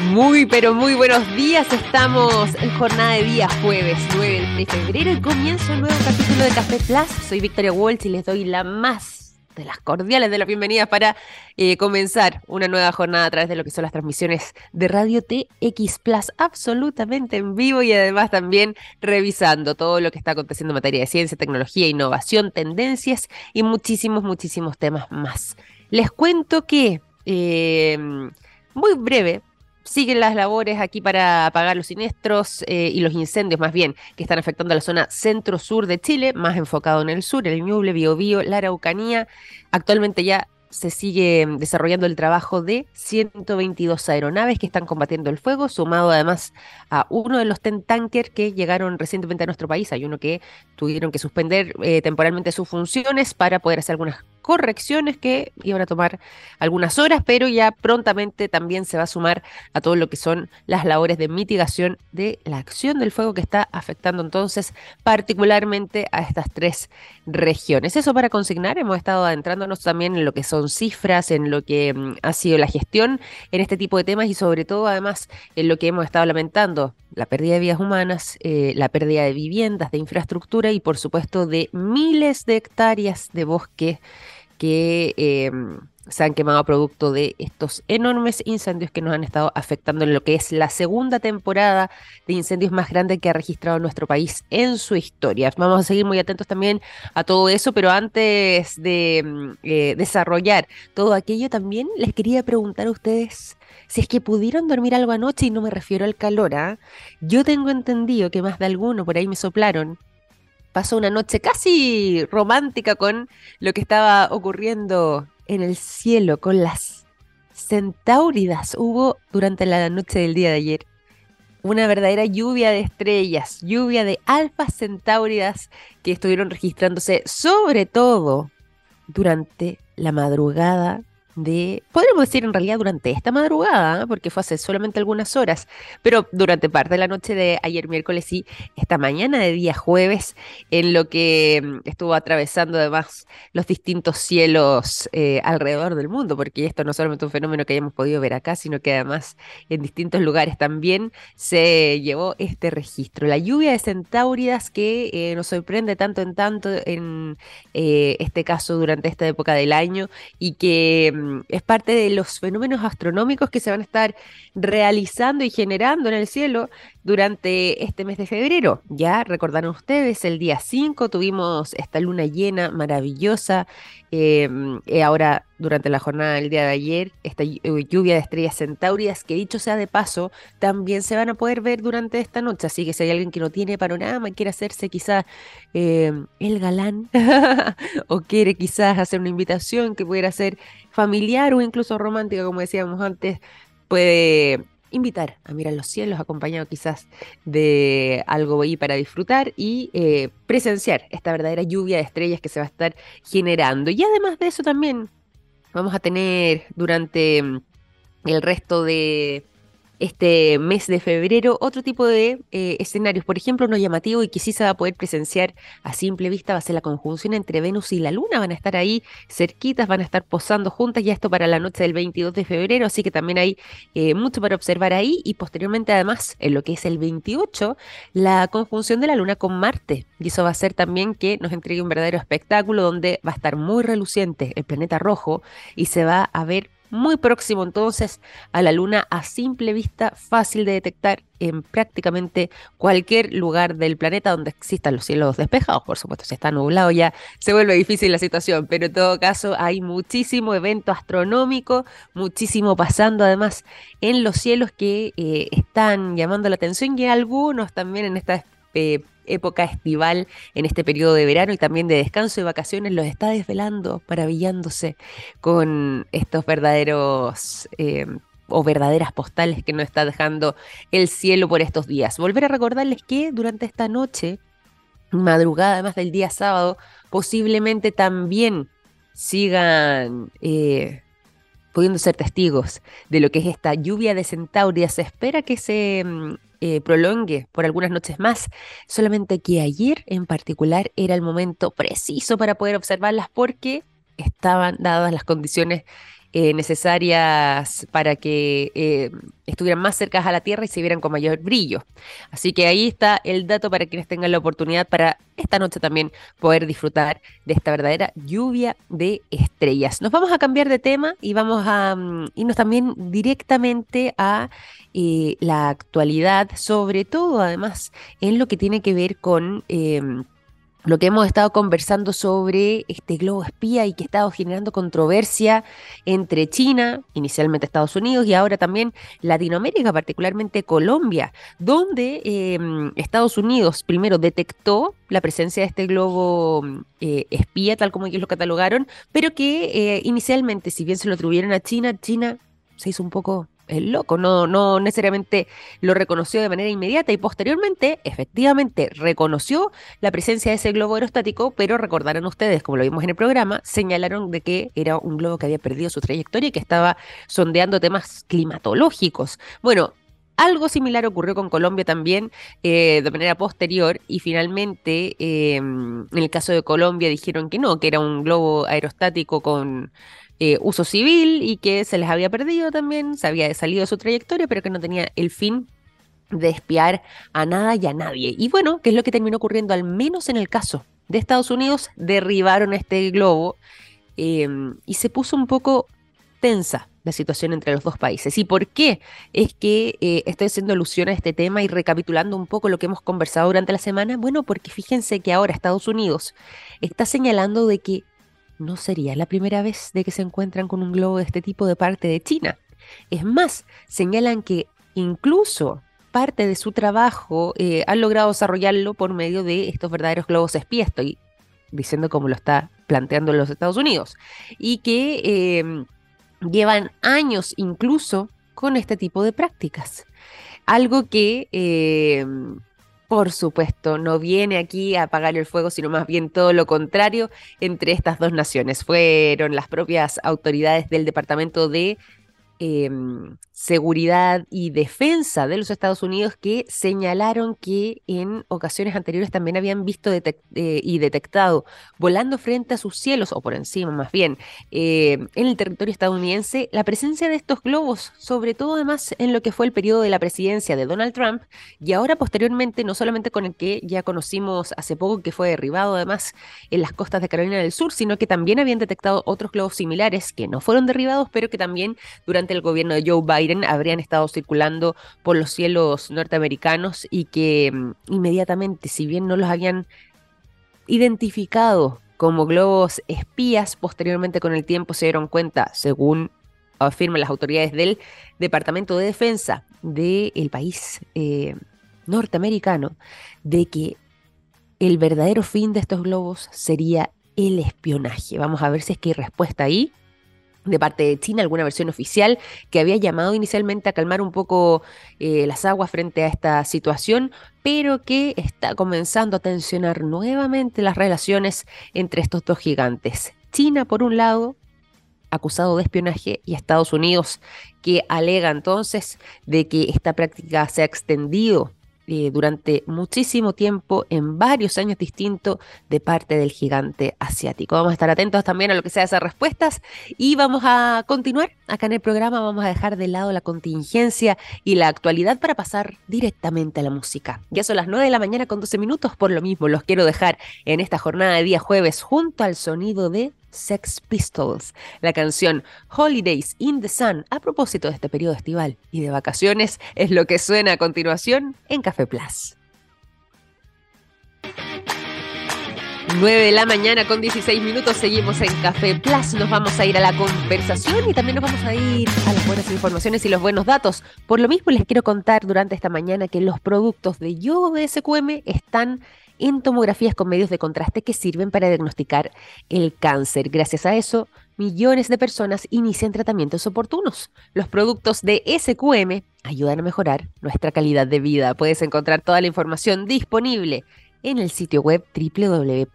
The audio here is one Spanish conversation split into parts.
Muy, pero muy buenos días. Estamos en jornada de día jueves 9 de febrero y comienza un nuevo capítulo de Café Plus. Soy Victoria Walsh y les doy la más de las cordiales de las bienvenidas para eh, comenzar una nueva jornada a través de lo que son las transmisiones de Radio TX Plus, absolutamente en vivo y además también revisando todo lo que está aconteciendo en materia de ciencia, tecnología, innovación, tendencias y muchísimos, muchísimos temas más. Les cuento que, eh, muy breve, siguen las labores aquí para apagar los siniestros eh, y los incendios más bien que están afectando a la zona centro-sur de Chile, más enfocado en el sur, el Ñuble, Biobío, la Araucanía. Actualmente ya se sigue desarrollando el trabajo de 122 aeronaves que están combatiendo el fuego, sumado además a uno de los ten tankers que llegaron recientemente a nuestro país. Hay uno que tuvieron que suspender eh, temporalmente sus funciones para poder hacer algunas correcciones que iban a tomar algunas horas, pero ya prontamente también se va a sumar a todo lo que son las labores de mitigación de la acción del fuego que está afectando entonces particularmente a estas tres regiones. Eso para consignar, hemos estado adentrándonos también en lo que son cifras, en lo que mm, ha sido la gestión en este tipo de temas y sobre todo además en lo que hemos estado lamentando, la pérdida de vidas humanas, eh, la pérdida de viviendas, de infraestructura y por supuesto de miles de hectáreas de bosque que em, se han quemado producto de estos enormes incendios que nos han estado afectando en lo que es la segunda temporada de incendios más grande que ha registrado nuestro país en su historia. Vamos a seguir muy atentos también a todo eso, pero antes de em, eh, desarrollar todo aquello también les quería preguntar a ustedes si es que pudieron dormir algo anoche y no me refiero al calor, ¿ah? Yo tengo entendido que más de alguno por ahí me soplaron pasó una noche casi romántica con lo que estaba ocurriendo en el cielo, con las centauridas. Hubo durante la noche del día de ayer una verdadera lluvia de estrellas, lluvia de alfas centauridas que estuvieron registrándose sobre todo durante la madrugada de, podríamos decir en realidad durante esta madrugada, porque fue hace solamente algunas horas, pero durante parte de la noche de ayer miércoles y esta mañana de día jueves, en lo que mm, estuvo atravesando además los distintos cielos eh, alrededor del mundo, porque esto no es solamente un fenómeno que hayamos podido ver acá, sino que además en distintos lugares también se llevó este registro. La lluvia de centauridas que eh, nos sorprende tanto en tanto en eh, este caso durante esta época del año y que mm, es parte de los fenómenos astronómicos que se van a estar realizando y generando en el cielo durante este mes de febrero. Ya recordaron ustedes, el día 5 tuvimos esta luna llena maravillosa. Em, eh, ahora, durante la jornada del día de ayer, esta eh, lluvia de estrellas centaurias, que dicho sea de paso, también se van a poder ver durante esta noche. Así que si hay alguien que no tiene panorama y quiere hacerse quizás em, el galán, o quiere quizás hacer una invitación que pudiera ser familiar o incluso romántica, como decíamos antes, puede invitar a mirar los cielos, acompañado quizás de algo ahí para disfrutar y eh, presenciar esta verdadera lluvia de estrellas que se va a estar generando. Y además de eso también vamos a tener durante mm, el resto de este mes de febrero otro tipo de eh, escenarios. Por ejemplo, uno llamativo y que sí se va a poder presenciar a simple vista va a ser la conjunción entre Venus y la Luna. Van a estar ahí cerquitas, van a estar posando juntas ya esto para la noche del 22 de febrero, así que también hay eh, mucho para observar ahí y posteriormente además en lo que es el 28, la conjunción de la Luna con Marte. Y eso va a ser también que nos entregue un verdadero espectáculo donde va a estar muy reluciente el planeta rojo y se va a ver muy próximo entonces a la Luna a simple vista, fácil de detectar en prácticamente cualquier lugar del planeta donde existan los cielos despejados. Por supuesto, si está nublado ya se vuelve difícil la situación, pero en todo caso hay muchísimo evento astronómico, muchísimo pasando además en los cielos que eh, están llamando la atención y algunos también en esta... Eh, época estival en este periodo de verano y también de descanso y vacaciones los está desvelando, maravillándose con estos verdaderos eh, o verdaderas postales que nos está dejando el cielo por estos días. Volver a recordarles que durante esta noche, madrugada además del día sábado, posiblemente también sigan eh, pudiendo ser testigos de lo que es esta lluvia de centauria. Se espera que se mm, eh, prolongue por algunas noches más, solamente que ayer en particular era el momento preciso para poder observarlas porque estaban dadas las condiciones eh, necesarias para que eh, estuvieran más cercanas a la Tierra y se vieran con mayor brillo. Así que ahí está el dato para quienes tengan la oportunidad para esta noche también poder disfrutar de esta verdadera lluvia de estrellas. Nos vamos a cambiar de tema y vamos a mm, irnos también directamente a eh, la actualidad, sobre todo además en lo que tiene que ver con... Lo que hemos estado conversando sobre este globo espía y que ha estado generando controversia entre China, inicialmente Estados Unidos y ahora también Latinoamérica, particularmente Colombia, donde em, Estados Unidos primero detectó la presencia de este globo eh, espía, tal como ellos lo catalogaron, pero que eh, inicialmente, si bien se lo atribuyeron a China, China se hizo un poco el loco, no, no necesariamente lo reconoció de manera inmediata y posteriormente, efectivamente, reconoció la presencia de ese globo aerostático, pero recordarán ustedes, como lo vimos en el programa, señalaron de que era un globo que había perdido su trayectoria y que estaba sondeando temas climatológicos. Bueno, algo similar ocurrió con Colombia también eh, de manera posterior y finalmente em, en el caso de Colombia dijeron que no, que era un globo aerostático con eh, uso civil y que se les había perdido también, se había salido de su trayectoria, pero que no tenía el fin de espiar a nada y a nadie. Y bueno, ¿qué es lo que terminó ocurriendo? Al menos en el caso de Estados Unidos, derribaron este globo em, y se puso un poco tensa la situación entre los dos países. ¿Y por qué? Es que eh, estoy haciendo alusión a este tema y recapitulando un poco lo que hemos conversado durante la semana. Bueno, porque fíjense que ahora Estados Unidos está señalando de que no sería la primera vez de que se encuentran con un globo de este tipo de parte de China. Es más, señalan que incluso parte de su trabajo eh, han logrado desarrollarlo por medio de estos verdaderos globos espía. Estoy diciendo como lo está planteando los Estados Unidos. Y que em, llevan años incluso con este tipo de prácticas. Algo que em, por supuesto, no viene aquí a apagar el fuego, sino más bien todo lo contrario entre estas dos naciones. Fueron las propias autoridades del Departamento de Em, seguridad y defensa de los Estados Unidos que señalaron que en ocasiones anteriores también habían visto eh, y detectado volando frente a sus cielos, o por encima más bien, em, en el territorio estadounidense, la presencia de estos globos, sobre todo además en lo que fue el periodo de la presidencia de Donald Trump, y ahora posteriormente, no solamente con el que ya conocimos hace poco, que fue derribado además en las costas de Carolina del Sur, sino que también habían detectado otros globos similares que no fueron derribados, pero que también durante el gobierno de Joe Biden habrían estado circulando por los cielos norteamericanos y que mm, inmediatamente, si bien no los habían identificado como globos espías, posteriormente con el tiempo se dieron cuenta, según afirman las autoridades del Departamento de Defensa del país eh, norteamericano, de que el verdadero fin de estos globos sería el espionaje. Vamos a ver si es que hay respuesta ahí de parte de China, alguna versión oficial que había llamado inicialmente a calmar un poco eh, las aguas frente a esta situación, pero que está comenzando a tensionar nuevamente las relaciones entre estos dos gigantes. China, por un lado, acusado de espionaje, y Estados Unidos, que alega entonces de que esta práctica se ha extendido eh, durante muchísimo tiempo en varios años distintos de parte del gigante asiático. Vamos a estar atentos también a lo que sea esas respuestas y vamos a continuar acá en el programa. Vamos a dejar de lado la contingencia y la actualidad para pasar directamente a la música. Ya son las 9 de la mañana con 12 minutos, por lo mismo los quiero dejar en esta jornada de día jueves junto al sonido de Sex Pistols, la canción Holidays in the Sun a propósito de este periodo estival y de vacaciones es lo que suena a continuación en Café Plus. 9 de la mañana con 16 minutos seguimos en Café Plus. Nos vamos a ir a la conversación y también nos vamos a ir a las buenas informaciones y los buenos datos. Por lo mismo les quiero contar durante esta mañana que los productos de Yodo de SQM están en tomografías con medios de contraste que sirven para diagnosticar el cáncer. Gracias a eso, millones de personas inician tratamientos oportunos. Los productos de SQM ayudan a mejorar nuestra calidad de vida. Puedes encontrar toda la información disponible en el sitio web www.sqm.com.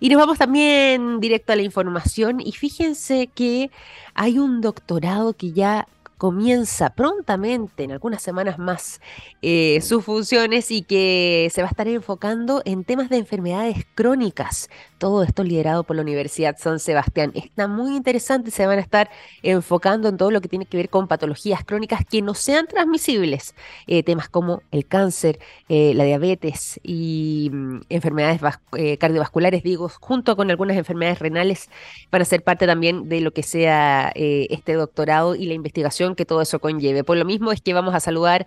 Y nos vamos también directo a la información y fíjense que hay un doctorado que ya comienza prontamente, en algunas semanas más, eh, sus funciones y que se va a estar enfocando en temas de enfermedades crónicas, todo esto liderado por la Universidad San Sebastián. Está muy interesante, se van a estar enfocando en todo lo que tiene que ver con patologías crónicas que no sean transmisibles, eh, temas como el cáncer, eh, la diabetes y mm, enfermedades eh, cardiovasculares, digo, junto con algunas enfermedades renales, van a ser parte también de lo que sea este doctorado y la investigación que todo eso conlleve. Por lo mismo es que vamos a saludar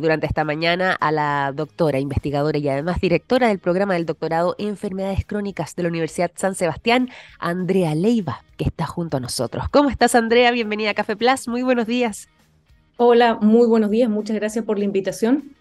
durante esta mañana a la doctora, investigadora y además directora del programa del doctorado en enfermedades crónicas de la Universidad San Sebastián, Andrea Leiva, que está junto a nosotros. ¿Cómo estás, Andrea? Bienvenida a Café Plus. Muy buenos días. Hola, muy buenos días. Muchas gracias por la invitación.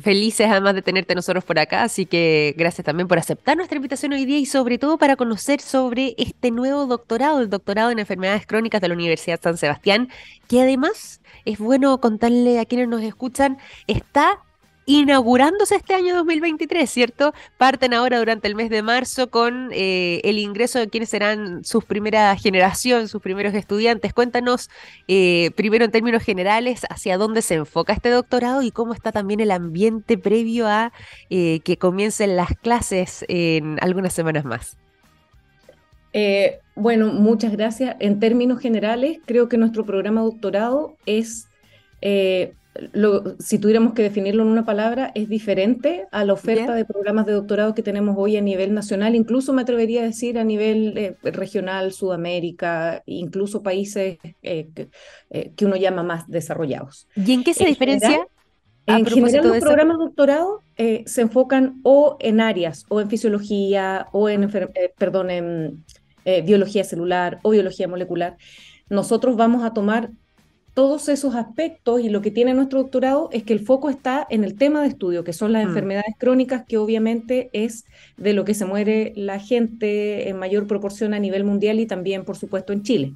Felices además de tenerte nosotros por acá, así que gracias también por aceptar nuestra invitación hoy día y sobre todo para conocer sobre este nuevo doctorado, el doctorado en enfermedades crónicas de la Universidad San Sebastián, que además es bueno contarle a quienes nos escuchan, está inaugurándose este año 2023, ¿cierto? Parten ahora durante el mes de marzo con eh, el ingreso de quienes serán sus primera generación, sus primeros estudiantes. Cuéntanos eh, primero en términos generales hacia dónde se enfoca este doctorado y cómo está también el ambiente previo a eh, que comiencen las clases en algunas semanas más. bueno, muchas gracias. En términos generales, creo que nuestro programa doctorado es si tuviéramos que definirlo en una palabra, es diferente a la oferta de programas de doctorado que tenemos hoy a nivel nacional, incluso me atrevería a decir a nivel eh, regional, Sudamérica, incluso países eh, eh, que, uno llama más desarrollados. ¿Y en qué se diferencia? en general, los programas de doctorado se enfocan o en áreas, o en fisiología, o en, perdón, en biología celular o biología molecular. Nosotros vamos a tomar todos esos aspectos y lo que tiene nuestro doctorado es que el foco está en el tema de estudio, que son las mm. enfermedades crónicas, que obviamente es de lo que se muere la gente en mayor proporción a nivel mundial y también, por supuesto, en Chile.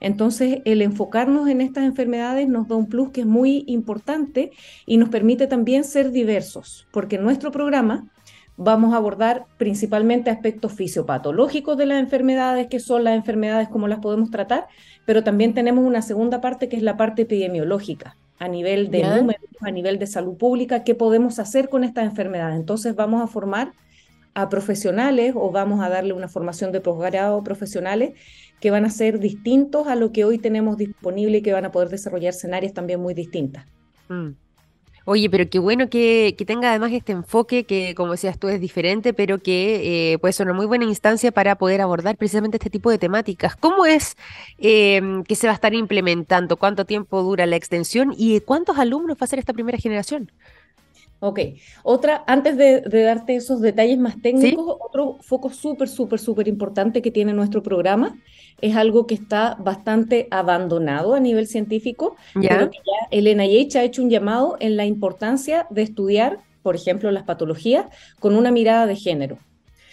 Entonces, el enfocarnos en estas enfermedades nos da un plus que es muy importante y nos permite también ser diversos, porque en nuestro programa vamos a abordar principalmente aspectos fisiopatológicos de las enfermedades, que son las enfermedades, cómo las podemos tratar, pero también tenemos una segunda parte que es la parte epidemiológica, a nivel de números, a nivel de salud pública, qué podemos hacer con estas enfermedades. Entonces vamos a formar a profesionales o vamos a darle una formación de posgrado profesionales que van a ser distintos a lo que hoy tenemos disponible y que van a poder desarrollarse en áreas también muy distintas. Mm. Oye, pero qué bueno que, tenga además este enfoque que, como decías tú, es diferente, pero que eh, puede ser una muy buena instancia para poder abordar precisamente este tipo de temáticas. ¿Cómo es em, que se va a estar implementando? ¿Cuánto tiempo dura la extensión? ¿Y cuántos alumnos va a ser esta primera generación? Ok, otra, antes de, darte esos detalles más técnicos, otro foco súper, súper, súper importante que tiene nuestro programa es algo que está bastante abandonado a nivel científico, ¿Ya? que ya el NIH ha hecho un llamado en la importancia de estudiar, por ejemplo, las patologías con una mirada de género.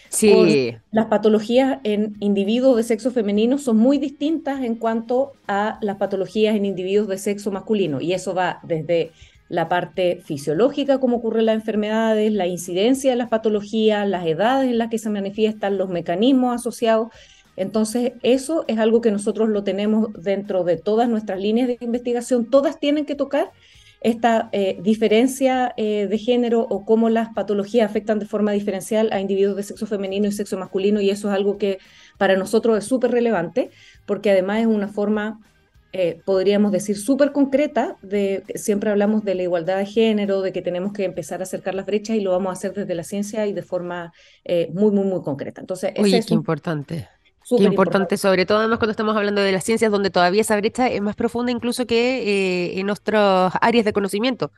Sí. las patologías en individuos de sexo femenino son muy distintas en cuanto a las patologías en individuos de sexo masculino. Y eso va desde la parte fisiológica, cómo ocurren las enfermedades, la incidencia de las patologías, las edades en las que se manifiestan, los mecanismos asociados. Entonces, eso es algo que nosotros lo tenemos dentro de todas nuestras líneas de investigación. Todas tienen que tocar esta eh, diferencia eh, de género o cómo las patologías afectan de forma diferencial a individuos de sexo femenino y sexo masculino. Y eso es algo que para nosotros es súper relevante porque además es una forma, eh, podríamos decir, súper concreta de siempre hablamos de la igualdad de género, de que tenemos que empezar a acercar las brechas y lo vamos a hacer desde la ciencia y de forma muy, muy, muy concreta. Entonces, Oye, es qué importante. Qué importante, sobre todo además cuando estamos hablando de las ciencias donde todavía esa brecha es más profunda incluso que eh, en otras áreas de conocimiento.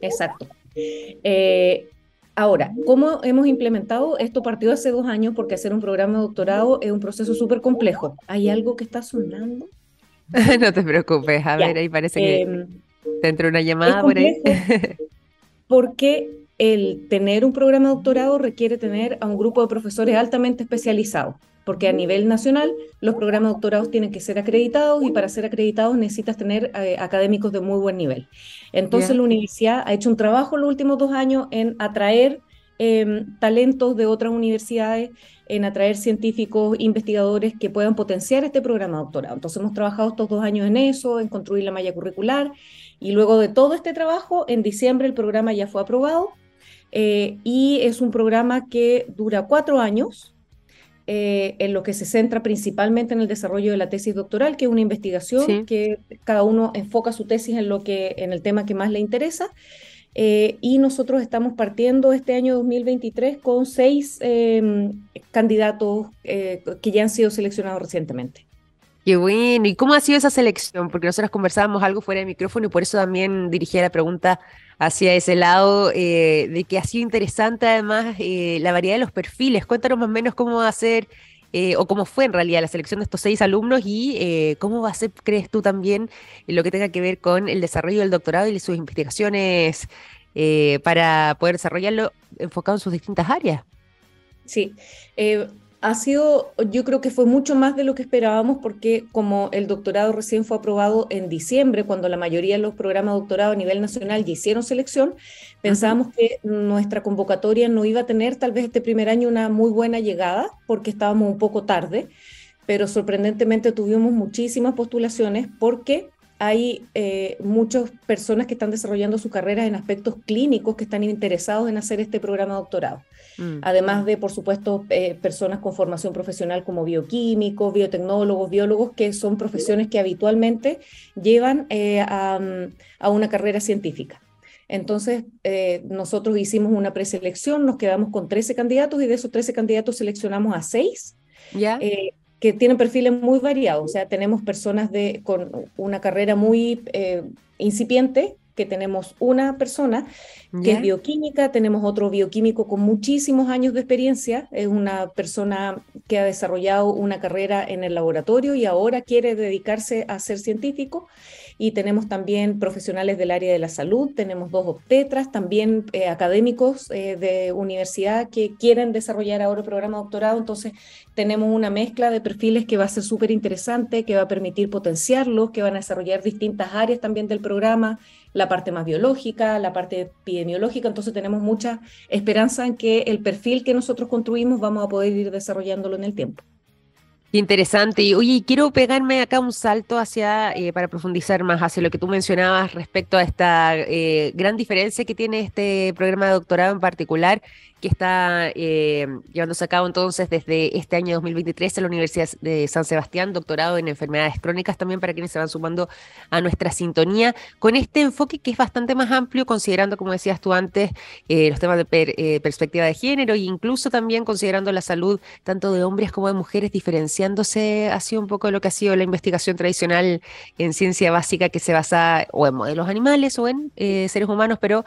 Exacto. Eh, ahora, ¿cómo hemos implementado? Esto partió hace dos años porque hacer un programa de doctorado es un proceso súper complejo. ¿Hay algo que está sonando? no te preocupes, a ver, ahí parece que em, te entró una llamada por ahí. porque el tener un programa de doctorado requiere tener a un grupo de profesores altamente especializados porque a nivel nacional los programas de doctorados tienen que ser acreditados y para ser acreditados necesitas tener eh, académicos de muy buen nivel. Entonces la universidad ha hecho un trabajo en los últimos dos años en atraer em, talentos de otras universidades, en atraer científicos, investigadores que puedan potenciar este programa de doctorado. Entonces hemos trabajado estos dos años en eso, en construir la malla curricular y luego de todo este trabajo, en diciembre el programa ya fue aprobado y es un programa que dura cuatro años, en lo que se centra principalmente en el desarrollo de la tesis doctoral, que es una investigación que cada uno enfoca su tesis en, lo que, en el tema que más le interesa. Eh, y nosotros estamos partiendo este año 2023 con seis em, candidatos eh, que ya han sido seleccionados recientemente. Qué bueno. ¿Y cómo ha sido esa selección? Porque nosotros conversábamos algo fuera de micrófono y por eso también dirigía la pregunta hacia ese lado, eh, de que ha sido interesante además la variedad de los perfiles. Cuéntanos más o menos cómo va a ser eh, o cómo fue en realidad la selección de estos seis alumnos y eh, cómo va a ser, crees tú también, lo que tenga que ver con el desarrollo del doctorado y sus investigaciones eh, para poder desarrollarlo enfocado en sus distintas áreas. Sí, ha sido, yo creo que fue mucho más de lo que esperábamos porque como el doctorado recién fue aprobado en diciembre, cuando la mayoría de los programas de doctorado a nivel nacional ya hicieron selección, pensábamos que nuestra convocatoria no iba a tener tal vez este primer año una muy buena llegada porque estábamos un poco tarde, pero sorprendentemente tuvimos muchísimas postulaciones porque hay eh, muchas personas que están desarrollando su carrera en aspectos clínicos que están interesados en hacer este programa de doctorado. Mm. Además de, por supuesto, eh, personas con formación profesional como bioquímicos, biotecnólogos, biólogos, que son profesiones que habitualmente llevan eh, a, una carrera científica. Entonces, nosotros hicimos una preselección, nos quedamos con 13 candidatos y de esos 13 candidatos seleccionamos a 6. ¿Ya? Que tienen perfiles muy variados. O sea, tenemos personas de, con una carrera muy eh, incipiente, que tenemos una persona que es bioquímica, tenemos otro bioquímico con muchísimos años de experiencia, es una persona que ha desarrollado una carrera en el laboratorio y ahora quiere dedicarse a ser científico, y tenemos también profesionales del área de la salud, tenemos dos obstetras, también eh, académicos eh, de universidad que quieren desarrollar ahora el programa de doctorado, entonces tenemos una mezcla de perfiles que va a ser súper interesante, que va a permitir potenciarlos, que van a desarrollar distintas áreas también del programa, la parte más biológica, la parte epidemiológica, entonces tenemos mucha esperanza en que el perfil que nosotros construimos vamos a poder ir desarrollándolo en el tiempo. Interesante. Y oye, quiero pegarme acá un salto hacia, eh, para profundizar más hacia lo que tú mencionabas respecto a esta eh, gran diferencia que tiene este programa de doctorado en particular que está eh, llevándose a cabo entonces desde este año 2023 en la Universidad de San Sebastián, doctorado en enfermedades crónicas también para quienes se van sumando a nuestra sintonía, con este enfoque que es bastante más amplio, considerando, como decías tú antes, eh, los temas de eh, perspectiva de género e incluso también considerando la salud tanto de hombres como de mujeres, diferenciándose así un poco de lo que ha sido la investigación tradicional en ciencia básica que se basa o en modelos animales o en seres humanos, pero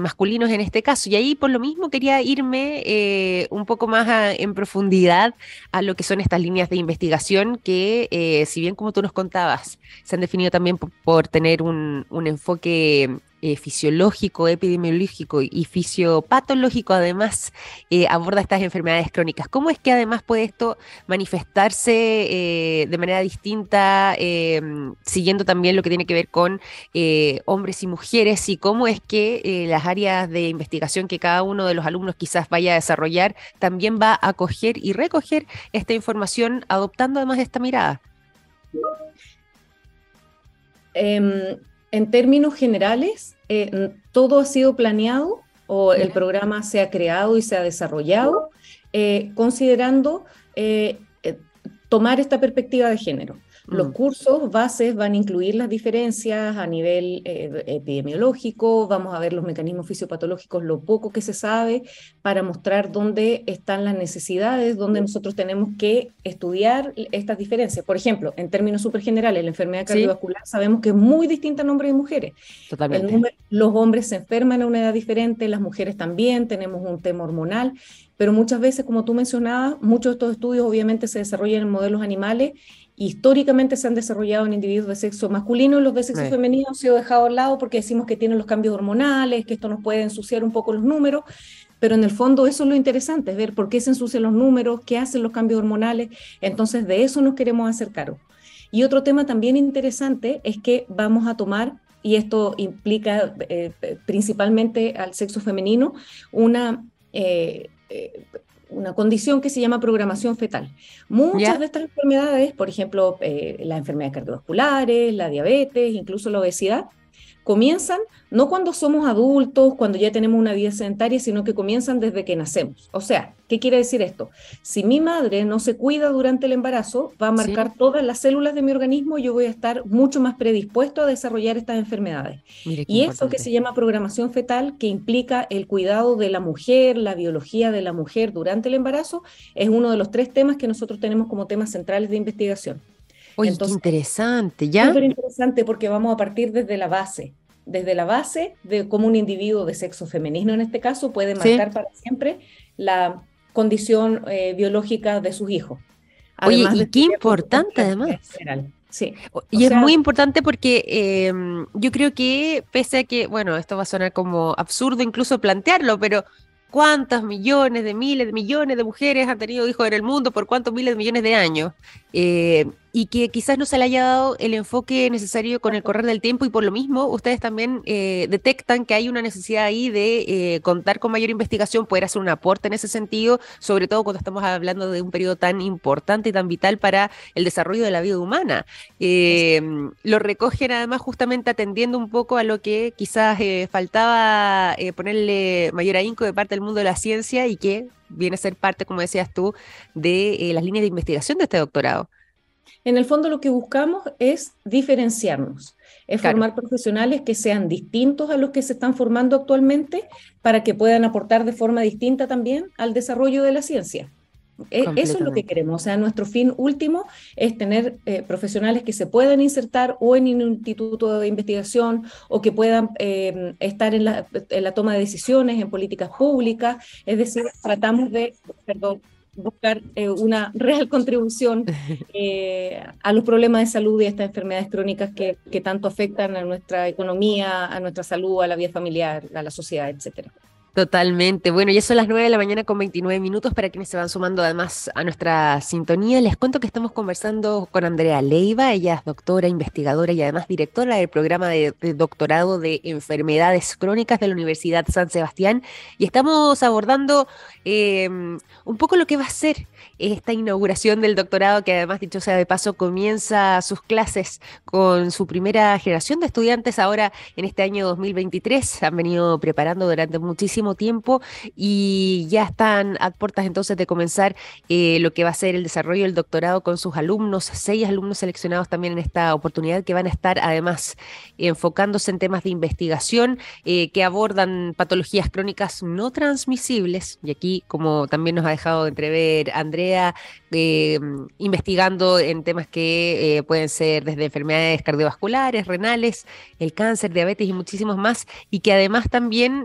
masculinos en este caso. Y ahí por lo mismo quería ir irme eh, un poco más en profundidad a lo que son estas líneas de investigación que, eh, si bien como tú nos contabas, se han definido también por, tener un, un enfoque eh, fisiológico, epidemiológico y fisiopatológico, además eh, aborda estas enfermedades crónicas. ¿Cómo es que además puede esto manifestarse eh, de manera distinta, em, siguiendo también lo que tiene que ver con hombres y mujeres? ¿Y cómo es que las áreas de investigación que cada uno de los alumnos quizás vaya a desarrollar también va a acoger y recoger esta información adoptando además esta mirada? Em, en términos generales, eh, todo ha sido planeado o el programa se ha creado y se ha desarrollado eh, considerando eh, tomar esta perspectiva de género. Los mm. cursos bases van a incluir las diferencias a nivel eh, epidemiológico, vamos a ver los mecanismos fisiopatológicos, lo poco que se sabe, para mostrar dónde están las necesidades, dónde nosotros tenemos que estudiar estas diferencias. Por ejemplo, en términos súper generales, la enfermedad cardiovascular sabemos que es muy distinta en hombres y mujeres. Totalmente. los hombres se enferman a una edad diferente, las mujeres también, tenemos un tema hormonal pero muchas veces, como tú mencionabas, muchos de estos estudios obviamente se desarrollan en modelos animales históricamente se han desarrollado en individuos de sexo masculino y los de sexo femenino han sido dejados al lado porque decimos que tienen los cambios hormonales, que esto nos puede ensuciar un poco los números, pero en el fondo eso es lo interesante, es ver por qué se ensucian los números, qué hacen los cambios hormonales, entonces de eso nos queremos hacer cargo. Y otro tema también interesante es que vamos a tomar, y esto implica eh, principalmente al sexo femenino, una... Eh, eh, una condición que se llama programación fetal. Muchas de estas enfermedades, por ejemplo, eh, las enfermedades cardiovasculares, la diabetes, incluso la obesidad, comienzan no cuando somos adultos, cuando ya tenemos una vida sedentaria, sino que comienzan desde que nacemos. O sea, ¿qué quiere decir esto? Si mi madre no se cuida durante el embarazo, va a marcar todas las células de mi organismo y yo voy a estar mucho más predispuesto a desarrollar estas enfermedades. Y eso que se llama programación fetal, que implica el cuidado de la mujer, la biología de la mujer durante el embarazo, es uno de los tres temas que nosotros tenemos como temas centrales de investigación. Oye, qué interesante, ¿ya? Súper interesante porque vamos a partir desde la base, desde la base de cómo un individuo de sexo femenino en este caso puede marcar para siempre la condición eh, biológica de sus hijos. Oye, y qué importante además. Sí. Y es muy importante porque em, yo creo que, pese a que, bueno, esto va a sonar como absurdo incluso plantearlo, pero cuántas millones de miles de millones de mujeres han tenido hijos en el mundo por cuántos miles de millones de años. Eh, y que quizás no se le haya dado el enfoque necesario con el correr del tiempo y por lo mismo ustedes también eh, detectan que hay una necesidad ahí de eh, contar con mayor investigación, poder hacer un aporte en ese sentido, sobre todo cuando estamos hablando de un periodo tan importante y tan vital para el desarrollo de la vida humana. lo recogen además justamente atendiendo un poco a lo que quizás faltaba ponerle mayor ahínco de parte del mundo de la ciencia y que viene a ser parte, como decías tú, de eh, las líneas de investigación de este doctorado. En el fondo lo que buscamos es diferenciarnos, es formar profesionales que sean distintos a los que se están formando actualmente para que puedan aportar de forma distinta también al desarrollo de la ciencia. E, eso es lo que queremos. O sea, nuestro fin último es tener eh, profesionales que se puedan insertar o en un instituto de investigación o que puedan eh, estar en la, toma de decisiones, en políticas públicas. Es decir, tratamos de, perdón, buscar eh, una real contribución a los problemas de salud y a estas enfermedades crónicas que, que tanto afectan a nuestra economía, a nuestra salud, a la vida familiar, a la sociedad, etcétera. Totalmente. Bueno, ya son las 9 de la mañana con 29 minutos para quienes se van sumando además a nuestra sintonía. Les cuento que estamos conversando con Andrea Leiva. Ella es doctora, investigadora y además directora del programa de, doctorado de enfermedades crónicas de la Universidad San Sebastián. Y estamos abordando em, un poco lo que va a ser esta inauguración del doctorado, que además, dicho sea de paso, comienza sus clases con su primera generación de estudiantes ahora en este año 2023. Han venido preparando durante muchísimo tiempo y ya están a puertas entonces de comenzar eh, lo que va a ser el desarrollo del doctorado con sus alumnos, seis alumnos seleccionados también en esta oportunidad que van a estar además enfocándose en temas de investigación eh, que abordan patologías crónicas no transmisibles. Y aquí como también nos ha dejado entrever Andrea eh, investigando en temas que pueden ser desde enfermedades cardiovasculares, renales, el cáncer, diabetes y muchísimos más y que además también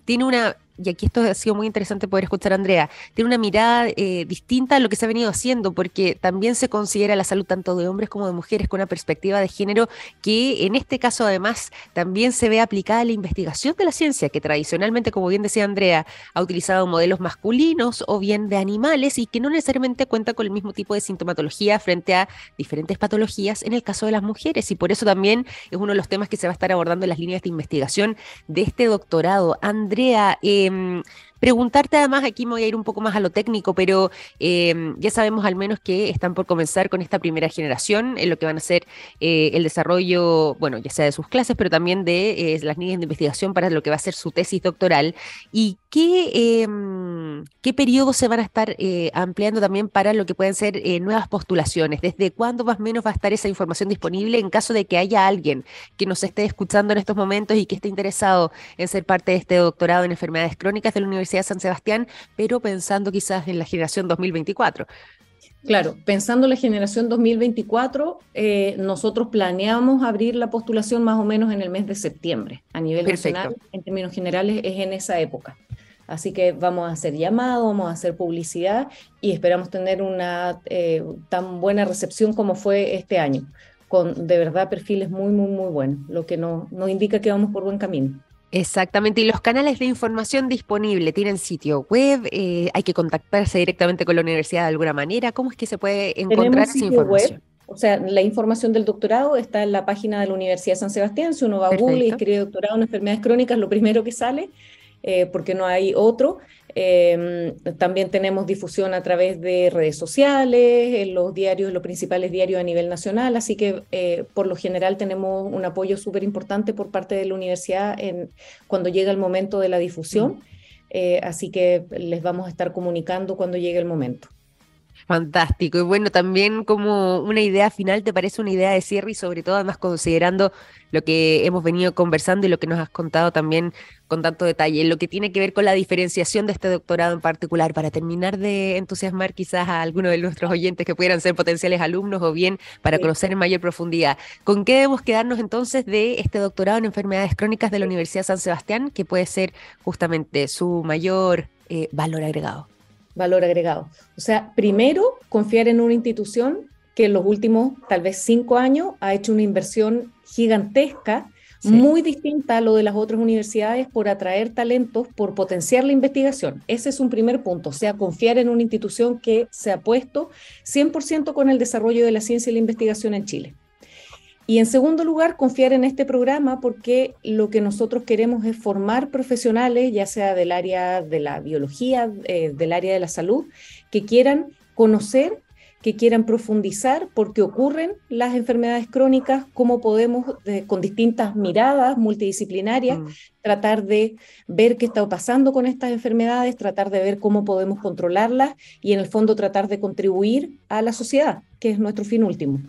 tiene una y aquí esto ha sido muy interesante poder escuchar a Andrea, tiene una mirada eh, distinta a lo que se ha venido haciendo, porque también se considera la salud tanto de hombres como de mujeres con una perspectiva de género que en este caso además también se ve aplicada a la investigación de la ciencia, que tradicionalmente, como bien decía Andrea, ha utilizado modelos masculinos o bien de animales y que no necesariamente cuenta con el mismo tipo de sintomatología frente a diferentes patologías en el caso de las mujeres. Y por eso también es uno de los temas que se va a estar abordando en las líneas de investigación de este doctorado. Andrea, eh, Em, preguntarte además, aquí me voy a ir un poco más a lo técnico, pero em, ya sabemos al menos que están por comenzar con esta primera generación en lo que van a ser eh, el desarrollo, bueno, ya sea de sus clases, pero también de eh, las líneas de investigación para lo que va a ser su tesis doctoral. ¿Y qué, em, qué se van a estar eh, ampliando también para lo que pueden ser nuevas postulaciones? ¿Desde cuándo más o menos va a estar esa información disponible en caso de que haya alguien que nos esté escuchando en estos momentos y que esté interesado en ser parte de este doctorado en enfermedades crónicas de la Universidad? San Sebastián, pero pensando quizás en la generación 2024. Claro, pensando en la generación 2024, eh, nosotros planeamos abrir la postulación más o menos en el mes de septiembre. A nivel nacional, en términos generales, es en esa época. Así que vamos a hacer llamado, vamos a hacer publicidad y esperamos tener una eh, tan buena recepción como fue este año, con de verdad perfiles muy, muy, muy buenos, lo que nos indica que vamos por buen camino. Exactamente, y los canales de información disponible tienen sitio web, eh, hay que contactarse directamente con la universidad de alguna manera, ¿cómo es que se puede encontrar esa información? O sea, la información del doctorado está en la página de la Universidad de San Sebastián. Si uno va a Google y escribe doctorado en enfermedades crónicas, lo primero que sale. porque no hay otro. Em, también tenemos difusión a través de redes sociales, en los diarios, los principales diarios a nivel nacional, así que eh, por lo general tenemos un apoyo súper importante por parte de la universidad en, cuando llega el momento de la difusión, eh, así que les vamos a estar comunicando cuando llegue el momento. Fantástico. Y bueno, también como una idea final, ¿te parece una idea de cierre y sobre todo además considerando lo que hemos venido conversando y lo que nos has contado también con tanto detalle, lo que tiene que ver con la diferenciación de este doctorado en particular, para terminar de entusiasmar quizás a algunos de nuestros oyentes que pudieran ser potenciales alumnos o bien para conocer en mayor profundidad. ¿Con qué debemos quedarnos entonces de este doctorado en enfermedades crónicas de la Universidad San Sebastián, que puede ser justamente su mayor eh, valor agregado? Valor agregado. O sea, primero, confiar en una institución que en los últimos tal vez cinco años ha hecho una inversión gigantesca, muy distinta a lo de las otras universidades por atraer talentos, por potenciar la investigación. Ese es un primer punto, o sea, confiar en una institución que se ha puesto 100% con el desarrollo de la ciencia y la investigación en Chile. Y en segundo lugar, confiar en este programa porque lo que nosotros queremos es formar profesionales, ya sea del área de la biología, eh, del área de la salud, que quieran conocer, que quieran profundizar por qué ocurren las enfermedades crónicas, cómo podemos, con distintas miradas multidisciplinarias, mm. tratar de ver qué está pasando con estas enfermedades, tratar de ver cómo podemos controlarlas y en el fondo tratar de contribuir a la sociedad, que es nuestro fin último.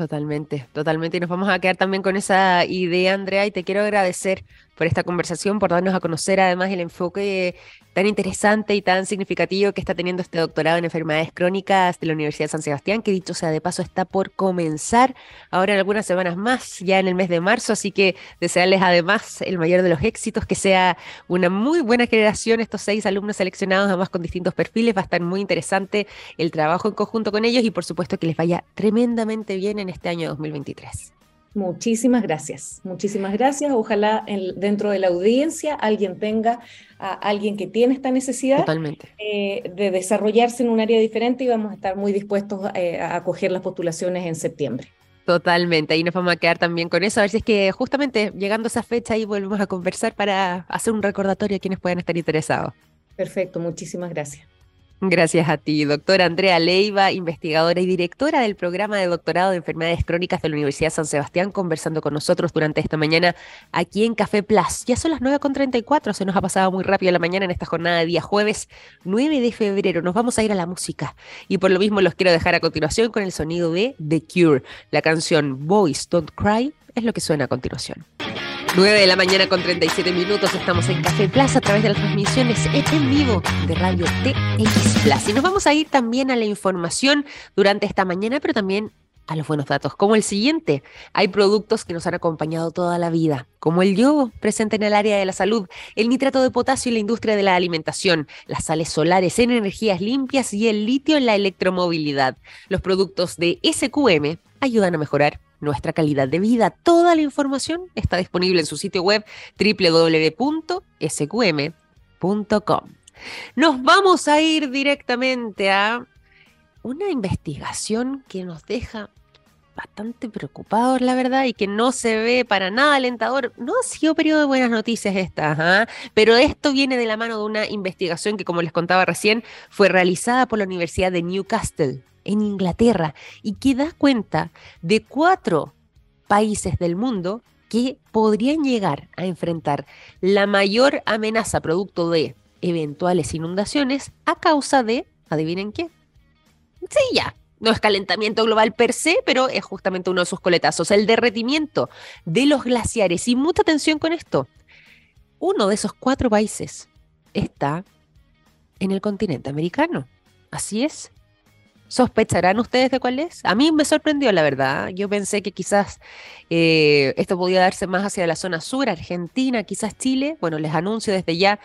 Totalmente, totalmente. Y nos vamos a quedar también con esa idea, Andrea, y te quiero agradecer por esta conversación, por darnos a conocer además el enfoque tan interesante y tan significativo que está teniendo este doctorado en enfermedades crónicas de la Universidad de San Sebastián, que dicho sea de paso está por comenzar ahora en algunas semanas más, ya en el mes de marzo, así que desearles además el mayor de los éxitos, que sea una muy buena generación, estos seis alumnos seleccionados, además con distintos perfiles, va a estar muy interesante el trabajo en conjunto con ellos y por supuesto que les vaya tremendamente bien en este año 2023. Muchísimas gracias, muchísimas gracias. Ojalá dentro de la audiencia alguien tenga a alguien que tiene esta necesidad eh, de desarrollarse en un área diferente y vamos a estar muy dispuestos eh, a acoger las postulaciones en septiembre. Totalmente, ahí nos vamos a quedar también con eso, a ver si es que justamente llegando a esa fecha ahí volvemos a conversar para hacer un recordatorio a quienes puedan estar interesados. Perfecto, muchísimas gracias. Gracias a ti, doctora Andrea Leiva, investigadora y directora del programa de doctorado de enfermedades crónicas de la Universidad San Sebastián, conversando con nosotros durante esta mañana aquí en Café Plus. Ya son las 9.34, se nos ha pasado muy rápido la mañana en esta jornada de día jueves 9 de febrero. Nos vamos a ir a la música y por lo mismo los quiero dejar a continuación con el sonido de The Cure. La canción Boys Don't Cry es lo que suena a continuación. 9 de la mañana con 37 minutos, estamos en Café Plaza a través de las transmisiones en vivo de Radio TX Plus. Y nos vamos a ir también a la información durante esta mañana, pero también a los buenos datos, como el siguiente. Hay productos que nos han acompañado toda la vida, como el yodo, presente en el área de la salud, el nitrato de potasio en la industria de la alimentación, las sales solares en energías limpias y el litio en la electromovilidad. Los productos de SQM ayudan a mejorar nuestra calidad de vida. Toda la información está disponible en su sitio web www.sqm.com. Nos vamos a ir directamente a una investigación que nos deja bastante preocupados, la verdad, y que no se ve para nada alentador. No ha sido periodo de buenas noticias esta, ¿ah? pero esto viene de la mano de una investigación que, como les contaba recién, fue realizada por la Universidad de Newcastle en Inglaterra y que da cuenta de cuatro países del mundo que podrían llegar a enfrentar la mayor amenaza producto de eventuales inundaciones a causa de, adivinen qué, sí, ya, no es calentamiento global per se, pero es justamente uno de sus coletazos, el derretimiento de los glaciares. Y mucha atención con esto. Uno de esos cuatro países está en el continente americano. Así es, ¿Sospecharán ustedes de cuál es? A mí me sorprendió, la verdad. Yo pensé que quizás eh, esto podía darse más hacia la zona sur, Argentina, quizás Chile. Bueno, les anuncio desde ya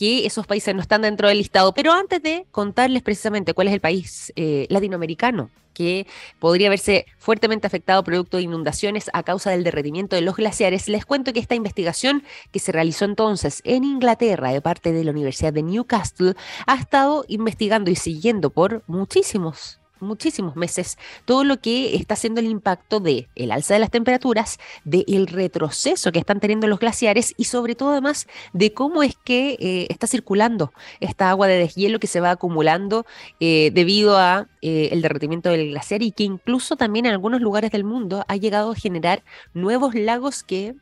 que esos países no están dentro del listado. Pero antes de contarles precisamente cuál es el país eh, latinoamericano que podría verse fuertemente afectado producto de inundaciones a causa del derretimiento de los glaciares, les cuento que esta investigación que se realizó entonces en Inglaterra de parte de la Universidad de Newcastle ha estado investigando y siguiendo por muchísimos muchísimos meses todo lo que está haciendo el impacto de el alza de las temperaturas, del el retroceso que están teniendo los glaciares y sobre todo además de cómo es que eh, está circulando esta agua de deshielo que se va acumulando eh, debido a eh, el derretimiento del glaciar y que incluso también en algunos lugares del mundo ha llegado a generar nuevos lagos que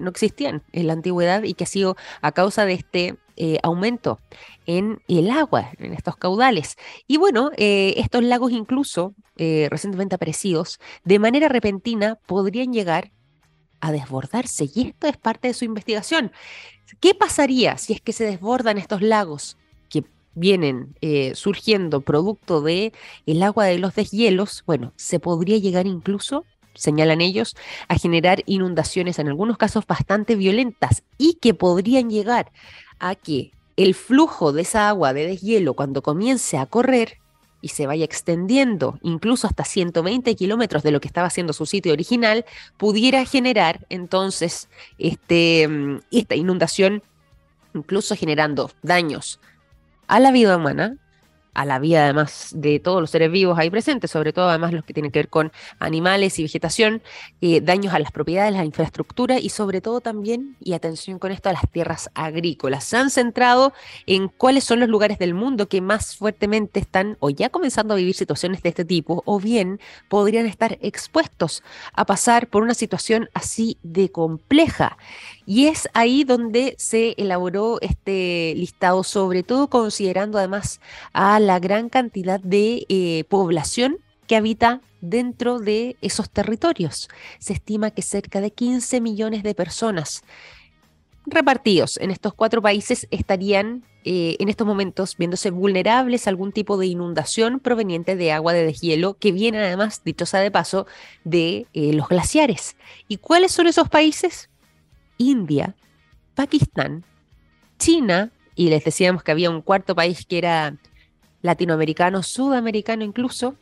no existían en la antigüedad y que ha sido a causa de este eh, aumento en el agua, en estos caudales. Y bueno, eh, estos lagos incluso eh, recientemente aparecidos, de manera repentina podrían llegar a desbordarse. Y esto es parte de su investigación. ¿Qué pasaría si es que se desbordan estos lagos que vienen surgiendo producto de el agua de los deshielos? Bueno, se podría llegar incluso señalan ellos, a generar inundaciones en algunos casos bastante violentas y que podrían llegar a que el flujo de esa agua de deshielo cuando comience a correr y se vaya extendiendo incluso hasta 120 kilómetros de lo que estaba haciendo su sitio original, pudiera generar entonces este, mm, esta inundación, incluso generando daños a la vida humana, a la vida además de todos los seres vivos ahí presentes, sobre todo además los que tienen que ver con animales y vegetación, eh, daños a las propiedades, la infraestructura y sobre todo también, y atención con esto, a las tierras agrícolas. Se han centrado en cuáles son los lugares del mundo que más fuertemente están o ya comenzando a vivir situaciones de este tipo o bien podrían estar expuestos a pasar por una situación así de compleja. Y es ahí donde se elaboró este listado, sobre todo considerando además a la gran cantidad de eh, población que habita dentro de esos territorios. Se estima que cerca de 15 millones de personas repartidos en estos cuatro países estarían eh, en estos momentos viéndose vulnerables a algún tipo de inundación proveniente de agua de deshielo que viene además, dichosa de paso, de eh, los glaciares. ¿Y cuáles son esos países? India, Pakistán, China, y les decíamos que había un cuarto país que era latinoamericano, sudamericano incluso,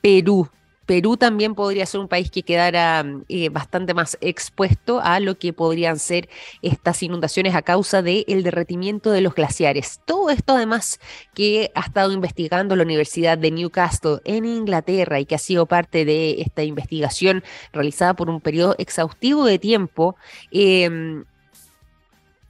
Perú. Perú también podría ser un país que quedara eh, bastante más expuesto a lo que podrían ser estas inundaciones a causa del derretimiento de los glaciares. Todo esto además que ha estado investigando la Universidad de Newcastle en Inglaterra y que ha sido parte de esta investigación realizada por un periodo exhaustivo de tiempo. Em,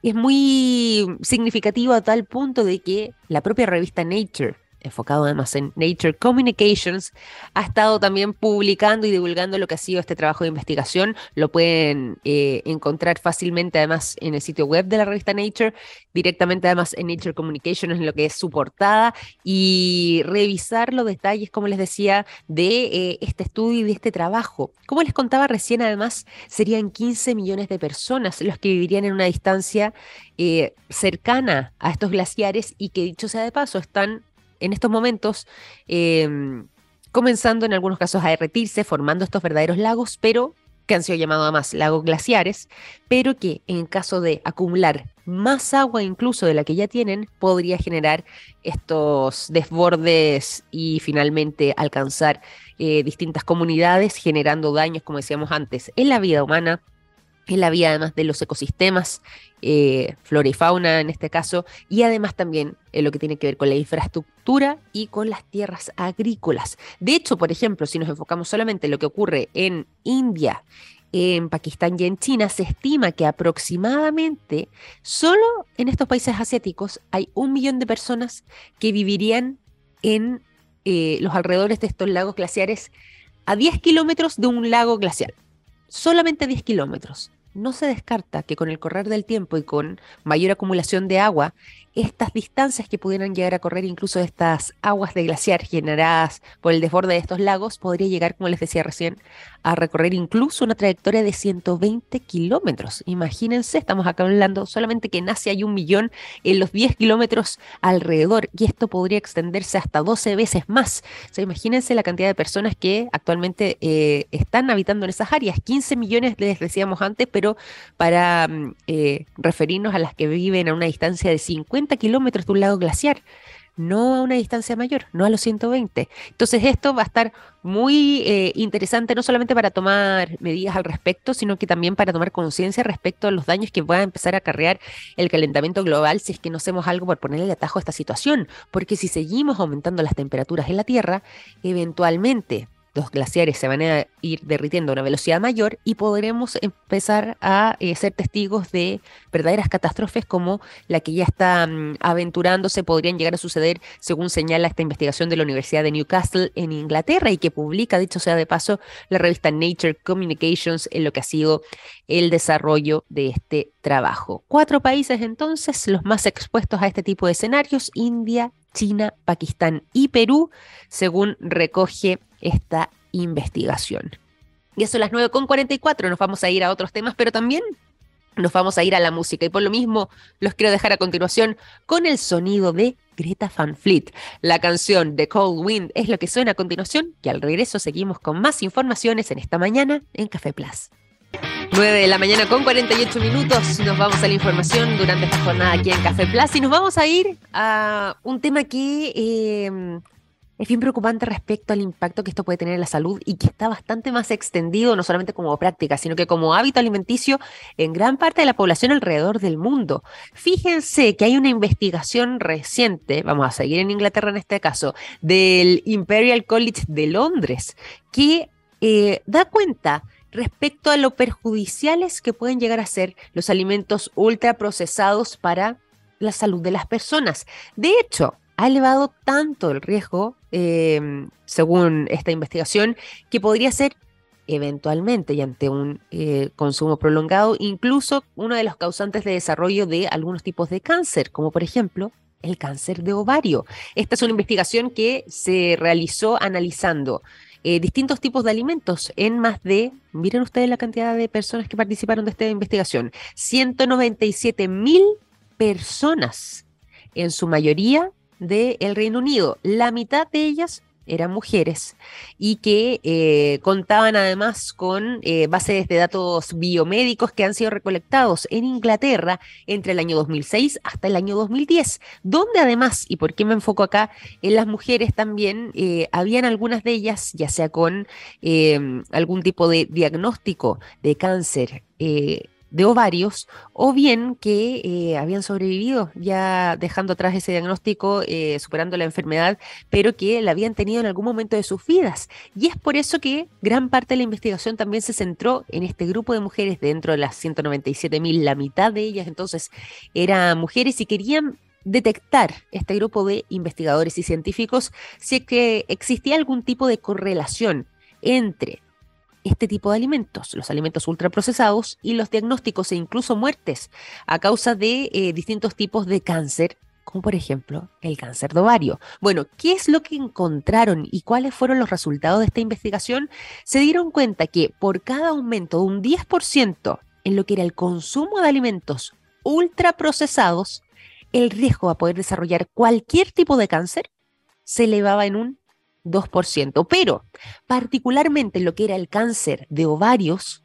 es muy significativo a tal punto de que la propia revista Nature enfocado además en Nature Communications, ha estado también publicando y divulgando lo que ha sido este trabajo de investigación. Lo pueden eh, encontrar fácilmente además en el sitio web de la revista Nature, directamente además en Nature Communications, en lo que es su portada, y revisar los detalles, como les decía, de eh, este estudio y de este trabajo. Como les contaba recién, además, serían 15 millones de personas los que vivirían en una distancia eh, cercana a estos glaciares y que, dicho sea de paso, están en estos momentos em, comenzando en algunos casos a derretirse, formando estos verdaderos lagos, pero que han sido llamados además lagos glaciares, pero que en caso de acumular más agua incluso de la que ya tienen, podría generar estos desbordes y finalmente alcanzar eh, distintas comunidades, generando daños, como decíamos antes, en la vida humana, en la vida además de los ecosistemas, eh, flora y fauna en este caso, y además también en lo que tiene que ver con la infraestructura y con las tierras agrícolas. De hecho, por ejemplo, si nos enfocamos solamente en lo que ocurre en India, en Pakistán y en China, se estima que aproximadamente solo en estos países asiáticos hay un millón de personas que vivirían en eh, los alrededores de estos lagos glaciares a 10 kilómetros de un lago glacial solamente 10 kilómetros. No se descarta que con el correr del tiempo y con mayor acumulación de agua, estas distancias que pudieran llegar a correr incluso estas aguas de glaciar generadas por el desborde de estos lagos, podría llegar, como les decía recién, a recorrer incluso una trayectoria de 120 kilómetros. Imagínense, estamos acá hablando solamente que nace hay un millón en los 10 kilómetros alrededor y esto podría extenderse hasta 12 veces más. O sea, imagínense la cantidad de personas que actualmente eh, están habitando en esas áreas. 15 millones les decíamos antes, pero para mm, eh, referirnos a las que viven a una distancia de 50 kilómetros de un lago glaciar. no a una distancia mayor, no a los 120. Entonces esto va a estar muy eh, interesante no solamente para tomar medidas al respecto, sino que también para tomar conciencia respecto a los daños que va a empezar a acarrear el calentamiento global si es que no hacemos algo por ponerle atajo a esta situación. Porque si seguimos aumentando las temperaturas en la Tierra, eventualmente los glaciares se van a ir derritiendo a una velocidad mayor y podremos empezar a eh, ser testigos de verdaderas catástrofes como la que ya está mm, aventurándose, podrían llegar a suceder según señala esta investigación de la Universidad de Newcastle en Inglaterra y que publica, dicho sea de paso, la revista Nature Communications en lo que ha sido el desarrollo de este trabajo. Cuatro países entonces, los más expuestos a este tipo de escenarios, India, China, Pakistán y Perú, según recoge esta investigación. Y eso a las 9.44 nos vamos a ir a otros temas, pero también nos vamos a ir a la música. Y por lo mismo los quiero dejar a continuación con el sonido de Greta Van Fleet. La canción The Cold Wind es lo que suena a continuación y al regreso seguimos con más informaciones en esta mañana en Café Plus. 9 de la mañana con 48 minutos. Nos vamos a la información durante esta jornada aquí en Café Plus y nos vamos a ir a un tema que eh, es bien preocupante respecto al impacto que esto puede tener en la salud y que está bastante más extendido, no solamente como práctica, sino que como hábito alimenticio en gran parte de la población alrededor del mundo. Fíjense que hay una investigación reciente, vamos a seguir en Inglaterra en este caso, del Imperial College de Londres, que eh, da cuenta respecto a lo perjudiciales que pueden llegar a ser los alimentos ultraprocesados para la salud de las personas. De hecho, ha elevado tanto el riesgo, em, según esta investigación, que podría ser eventualmente y ante un eh, consumo prolongado, incluso uno de los causantes de desarrollo de algunos tipos de cáncer, como por ejemplo el cáncer de ovario. Esta es una investigación que se realizó analizando eh, distintos tipos de alimentos en más de, miren ustedes la cantidad de personas que participaron de esta investigación, 197 mil personas, en su mayoría del Reino Unido. La mitad de ellas eran mujeres y que eh, contaban además con eh, bases de datos biomédicos que han sido recolectados en Inglaterra entre el año 2006 hasta el año 2010, donde además, y por qué me enfoco acá, en las mujeres también eh, habían algunas de ellas, ya sea con algún tipo de diagnóstico de cáncer de ovarios o bien que eh, habían sobrevivido ya dejando atrás ese diagnóstico, eh, superando la enfermedad, pero que la habían tenido en algún momento de sus vidas. Y es por eso que gran parte de la investigación también se centró en este grupo de mujeres dentro de las 197 mil, la mitad de ellas entonces eran mujeres y querían detectar este grupo de investigadores y científicos si es que existía algún tipo de correlación entre este tipo de alimentos, los alimentos ultraprocesados y los diagnósticos e incluso muertes a causa de eh, distintos tipos de cáncer, como por ejemplo el cáncer de ovario. Bueno, ¿qué es lo que encontraron y cuáles fueron los resultados de esta investigación? Se dieron cuenta que por cada aumento de un 10% en lo que era el consumo de alimentos ultraprocesados, el riesgo a poder desarrollar cualquier tipo de cáncer se elevaba en un 2%. Pero particularmente lo que era el cáncer de ovarios,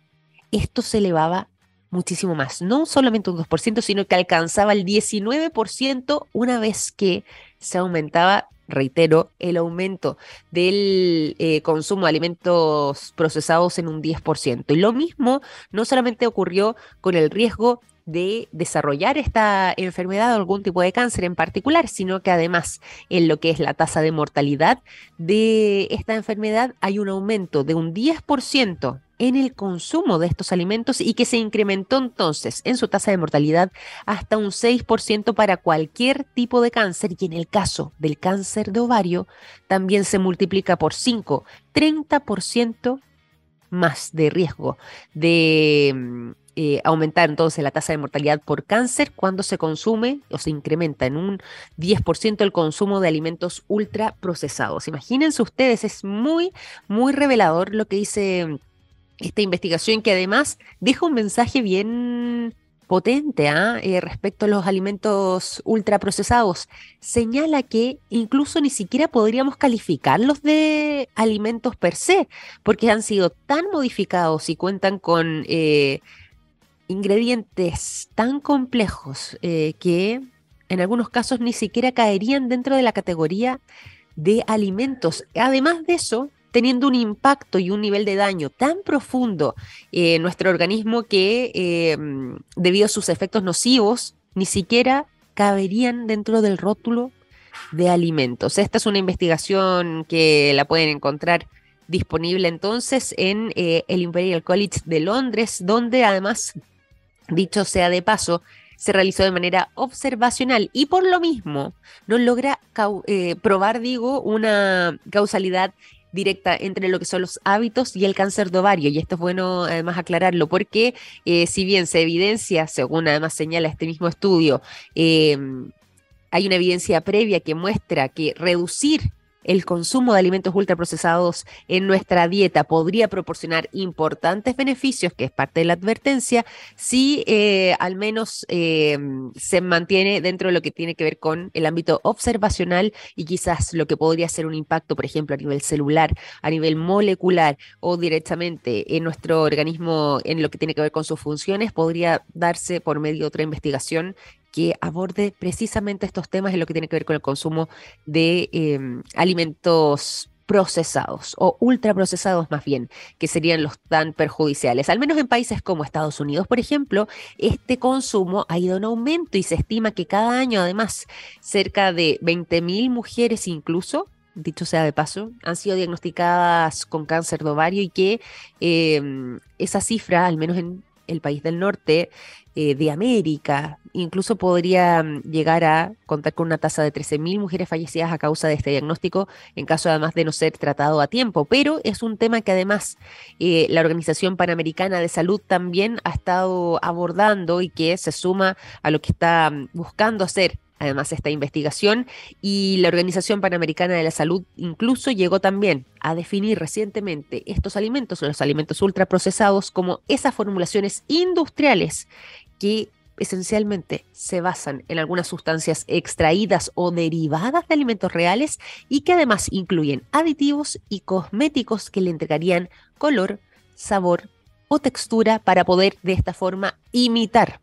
esto se elevaba muchísimo más. No solamente un 2%, sino que alcanzaba el 19% una vez que se aumentaba, reitero, el aumento del eh, consumo de alimentos procesados en un 10%. Y lo mismo no solamente ocurrió con el riesgo de desarrollar esta enfermedad o algún tipo de cáncer en particular, sino que además en lo que es la tasa de mortalidad de esta enfermedad hay un aumento de un 10% en el consumo de estos alimentos y que se incrementó entonces en su tasa de mortalidad hasta un 6% para cualquier tipo de cáncer. Y en el caso del cáncer de ovario también se multiplica por 5, 30% más de riesgo de mm, eh, aumentar entonces la tasa de mortalidad por cáncer cuando se consume o se incrementa en un 10% el consumo de alimentos ultraprocesados. Imagínense ustedes, es muy, muy revelador lo que dice esta investigación que además deja un mensaje bien potente ¿ah? eh, respecto a los alimentos ultraprocesados. Señala que incluso ni siquiera podríamos calificarlos de alimentos per se, porque han sido tan modificados y cuentan con eh, ingredientes tan complejos eh, que en algunos casos ni siquiera caerían dentro de la categoría de alimentos. Además de eso, teniendo un impacto y un nivel de daño tan profundo en nuestro organismo que em, debido a sus efectos nocivos ni siquiera caberían dentro del rótulo de alimentos. Esta es una investigación que la pueden encontrar disponible entonces en eh, el Imperial College de Londres, donde además, dicho sea de paso, se realizó de manera observacional y por lo mismo no logra eh, probar, digo, una causalidad directa entre lo que son los hábitos y el cáncer de ovario. Y esto es bueno además aclararlo porque eh, si bien se evidencia, según además señala este mismo estudio, em, hay una evidencia previa que muestra que reducir el consumo de alimentos ultraprocesados en nuestra dieta podría proporcionar importantes beneficios, que es parte de la advertencia, si eh, al menos eh, se mantiene dentro de lo que tiene que ver con el ámbito observacional y quizás lo que podría ser un impacto, por ejemplo, a nivel celular, a nivel molecular o directamente en nuestro organismo en lo que tiene que ver con sus funciones, podría darse por medio de otra investigación que aborde precisamente estos temas en lo que tiene que ver con el consumo de em, alimentos procesados o ultraprocesados más bien, que serían los tan perjudiciales. Al menos en países como Estados Unidos, por ejemplo, este consumo ha ido en aumento y se estima que cada año además cerca de 20.000 mujeres incluso dicho sea de paso, han sido diagnosticadas con cáncer de ovario y que em, esa cifra, al menos en el país del norte, eh, de América. Incluso podría mm, llegar a contar con una tasa de 13.000 mujeres fallecidas a causa de este diagnóstico, en caso además de no ser tratado a tiempo. Pero es un tema que además eh, la Organización Panamericana de Salud también ha estado abordando y que se suma a lo que está mm, buscando hacer además esta investigación y la Organización Panamericana de la Salud incluso llegó también a definir recientemente estos alimentos, los alimentos ultraprocesados, como esas formulaciones industriales que esencialmente se basan en algunas sustancias extraídas o derivadas de alimentos reales y que además incluyen aditivos y cosméticos que le entregarían color, sabor o textura para poder de esta forma imitar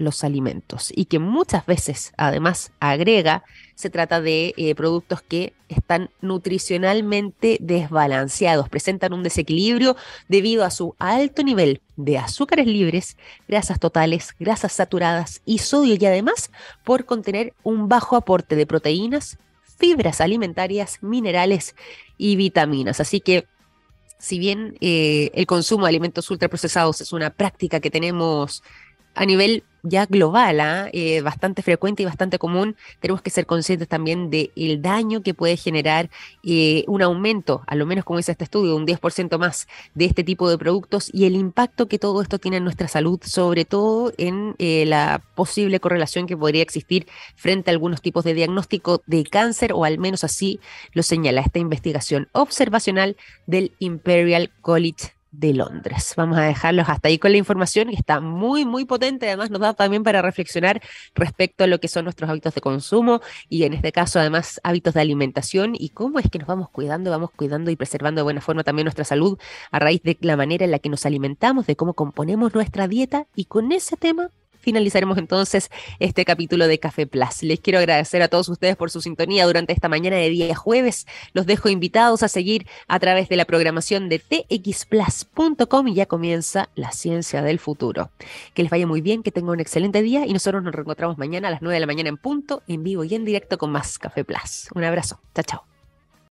los alimentos y que muchas veces además agrega, se trata de eh, productos que están nutricionalmente desbalanceados, presentan un desequilibrio debido a su alto nivel de azúcares libres, grasas totales, grasas saturadas y sodio y además por contener un bajo aporte de proteínas, fibras alimentarias, minerales y vitaminas. Así que si bien eh, el consumo de alimentos ultraprocesados es una práctica que tenemos a nivel ya global, ¿ah? eh, bastante frecuente y bastante común, tenemos que ser conscientes también del daño que puede generar eh, un aumento, a lo menos como dice este estudio, un 10% más de este tipo de productos y el impacto que todo esto tiene en nuestra salud, sobre todo en eh, la posible correlación que podría existir frente a algunos tipos de diagnóstico de cáncer, o al menos así lo señala esta investigación observacional del Imperial College de Londres. Vamos a dejarlos hasta ahí con la información que está muy, muy potente. Además, nos da también para reflexionar respecto a lo que son nuestros hábitos de consumo y en este caso, además, hábitos de alimentación y cómo es que nos vamos cuidando, vamos cuidando y preservando de buena forma también nuestra salud a raíz de la manera en la que nos alimentamos, de cómo componemos nuestra dieta y con ese tema finalizaremos entonces este capítulo de Café Plus. Les quiero agradecer a todos ustedes por su sintonía durante esta mañana de día jueves. Los dejo invitados a seguir a través de la programación de txplus.com y ya comienza la ciencia del futuro. Que les vaya muy bien, que tengan un excelente día y nosotros nos reencontramos mañana a las 9 de la mañana en punto, en vivo y en directo con más Café Plus. Un abrazo. Chao, chao.